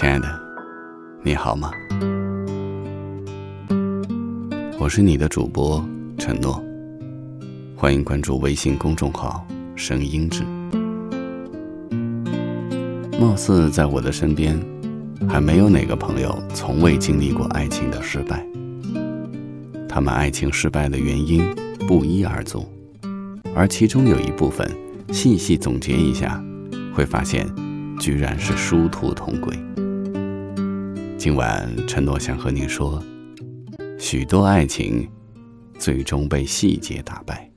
亲爱的，你好吗？我是你的主播陈诺，欢迎关注微信公众号“声音志”。貌似在我的身边，还没有哪个朋友从未经历过爱情的失败。他们爱情失败的原因不一而足，而其中有一部分，细细总结一下，会发现，居然是殊途同归。今晚，陈诺想和你说，许多爱情，最终被细节打败。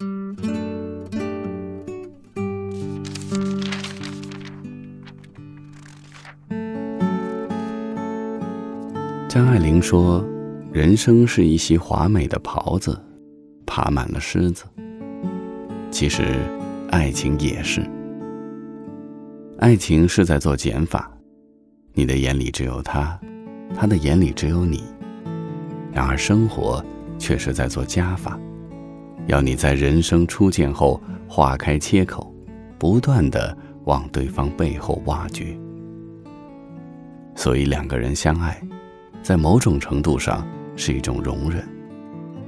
张爱玲说。人生是一袭华美的袍子，爬满了虱子。其实，爱情也是。爱情是在做减法，你的眼里只有他，他的眼里只有你。然而，生活却是在做加法，要你在人生初见后划开切口，不断的往对方背后挖掘。所以，两个人相爱，在某种程度上。是一种容忍，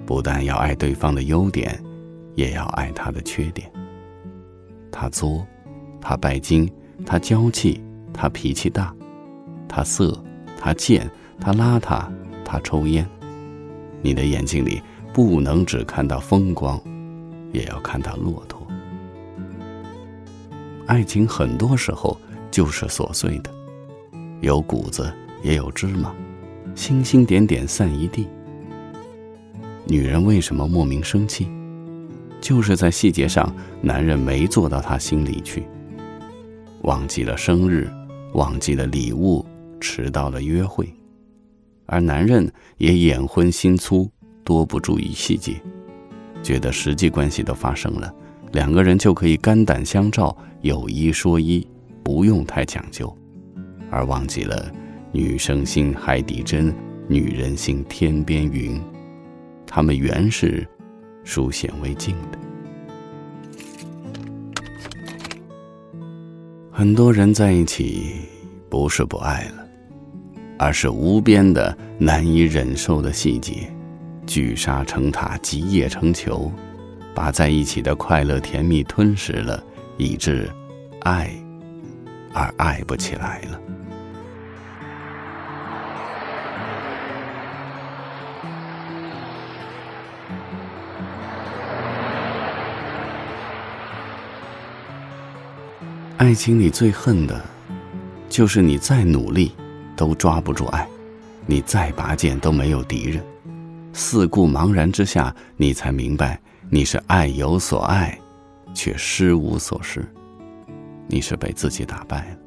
不但要爱对方的优点，也要爱他的缺点。他作，他拜金，他娇气，他脾气大，他色，他贱，他邋遢，他抽烟。你的眼睛里不能只看到风光，也要看到骆驼。爱情很多时候就是琐碎的，有谷子也有芝麻。星星点点散一地。女人为什么莫名生气？就是在细节上，男人没做到她心里去。忘记了生日，忘记了礼物，迟到了约会，而男人也眼昏心粗，多不注意细节，觉得实际关系都发生了，两个人就可以肝胆相照，有一说一，不用太讲究，而忘记了。女生心海底针，女人心天边云。他们原是书显微镜的。很多人在一起，不是不爱了，而是无边的难以忍受的细节，聚沙成塔，积叶成球，把在一起的快乐甜蜜吞噬了，以致爱而爱不起来了。爱情里最恨的，就是你再努力，都抓不住爱；你再拔剑都没有敌人。四顾茫然之下，你才明白，你是爱有所爱，却失无所失。你是被自己打败了。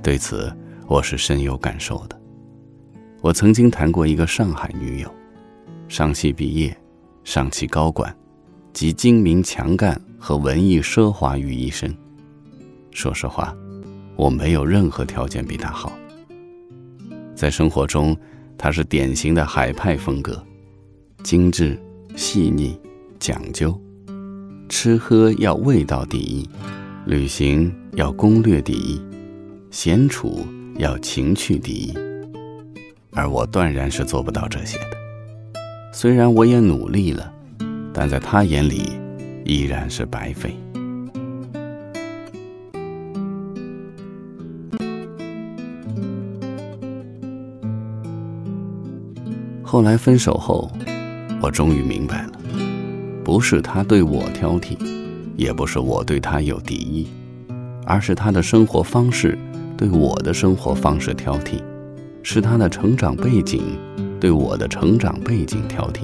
对此，我是深有感受的。我曾经谈过一个上海女友，上戏毕业。上汽高管，集精明强干和文艺奢华于一身。说实话，我没有任何条件比他好。在生活中，他是典型的海派风格，精致、细腻、讲究，吃喝要味道第一，旅行要攻略第一，闲处要情趣第一。而我断然是做不到这些的。虽然我也努力了，但在他眼里依然是白费。后来分手后，我终于明白了，不是他对我挑剔，也不是我对他有敌意，而是他的生活方式对我的生活方式挑剔，是他的成长背景。对我的成长背景挑剔，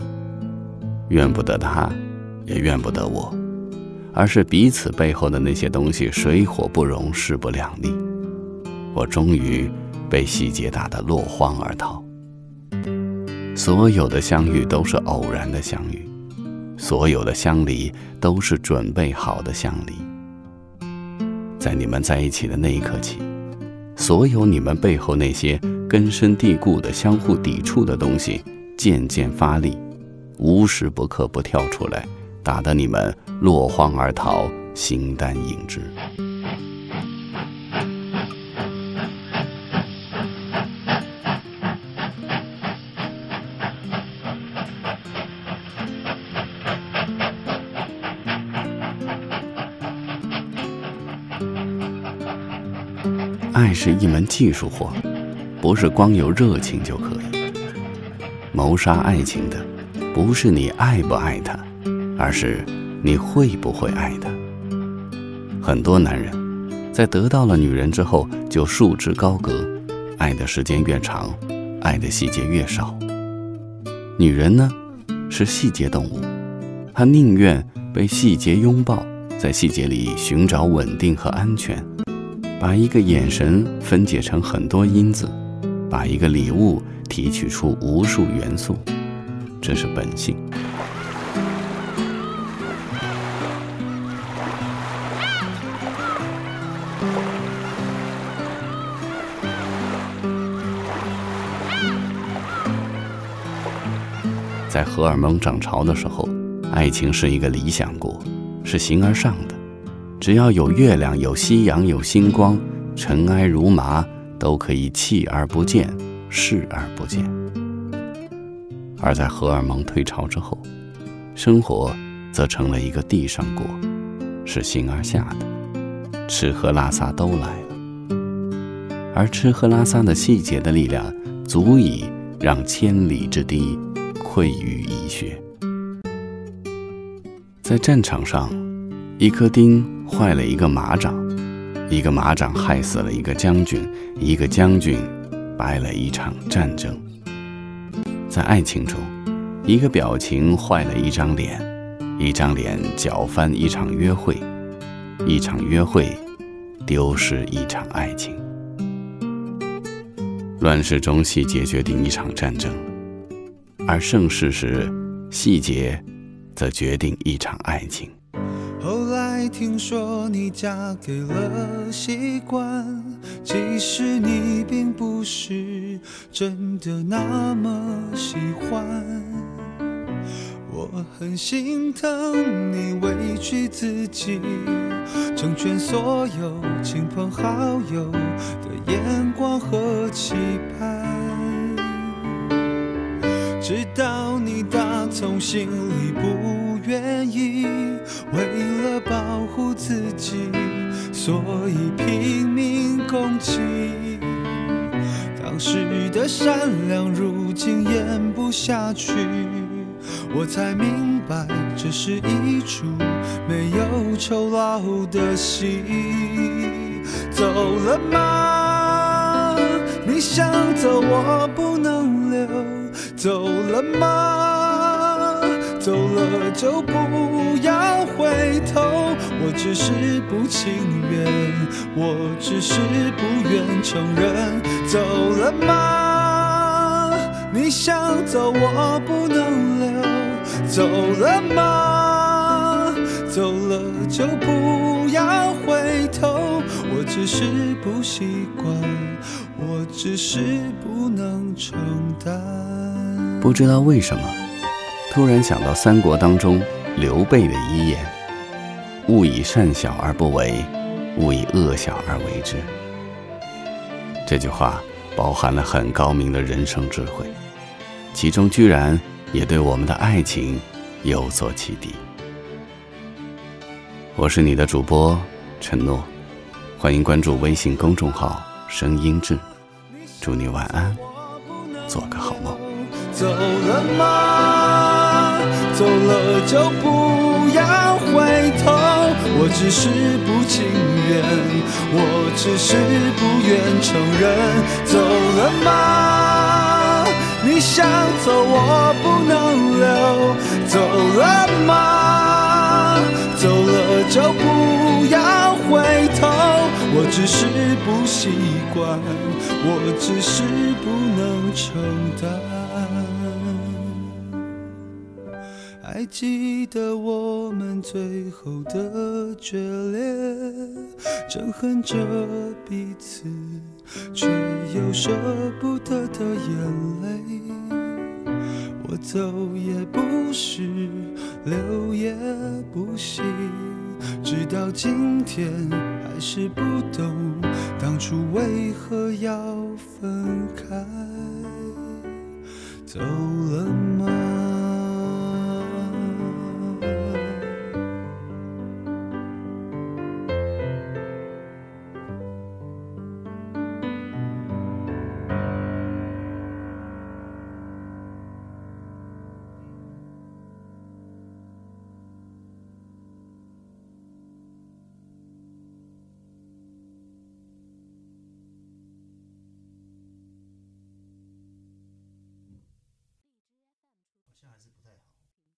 怨不得他，也怨不得我，而是彼此背后的那些东西水火不容，势不两立。我终于被细节打得落荒而逃。所有的相遇都是偶然的相遇，所有的相离都是准备好的相离。在你们在一起的那一刻起，所有你们背后那些根深蒂固的、相互抵触的东西渐渐发力，无时不刻不跳出来，打得你们落荒而逃，形单影只。爱是一门技术活，不是光有热情就可以。谋杀爱情的，不是你爱不爱他，而是你会不会爱他。很多男人，在得到了女人之后就束之高阁，爱的时间越长，爱的细节越少。女人呢，是细节动物，她宁愿被细节拥抱，在细节里寻找稳定和安全。把一个眼神分解成很多因子，把一个礼物提取出无数元素，这是本性。在荷尔蒙涨潮的时候，爱情是一个理想国，是形而上的。只要有月亮，有夕阳，有星光，尘埃如麻都可以弃而不见，视而不见。而在荷尔蒙退潮之后，生活则成了一个地上国，是形而下的，吃喝拉撒都来了。而吃喝拉撒的细节的力量，足以让千里之堤溃于蚁穴。在战场上，一颗钉。坏了一个马掌，一个马掌害死了一个将军，一个将军败了一场战争。在爱情中，一个表情坏了一张脸，一张脸搅翻一场约会，一场约会丢失一场爱情。乱世中，细节决定一场战争；而盛世时，细节则决定一场爱情。后来听说你嫁给了习惯，其实你并不是真的那么喜欢。我很心疼你委屈自己，成全所有亲朋好友的眼光和期盼，知道你打从心里不愿意。为了保护自己，所以拼命攻击。当时的善良，如今演不下去。我才明白，这是一出没有酬劳的戏。走了吗？你想走，我不能留。走了吗？走了就不要。回头，我只是不情愿，我只是不愿承认。走了吗？你想走，我不能留。走了吗？走了就不要回头。我只是不习惯，我只是不能承担。不知道为什么，突然想到三国当中。刘备的遗言：“勿以善小而不为，勿以恶小而为之。”这句话包含了很高明的人生智慧，其中居然也对我们的爱情有所启迪。我是你的主播承诺，欢迎关注微信公众号“声音志”，祝你晚安，做个好梦。走了吗？走了就不要回头。我只是不情愿，我只是不愿承认。走了吗？你想走，我不能留。走。了吗？走了就不要回头。我只是不习惯，我只是不能承担。还记得我们最后的决裂，憎恨着彼此，却又舍不得的眼泪。我走也不是，留也不行，直到今天还是不懂当初为何要分开。走了吗。advertise it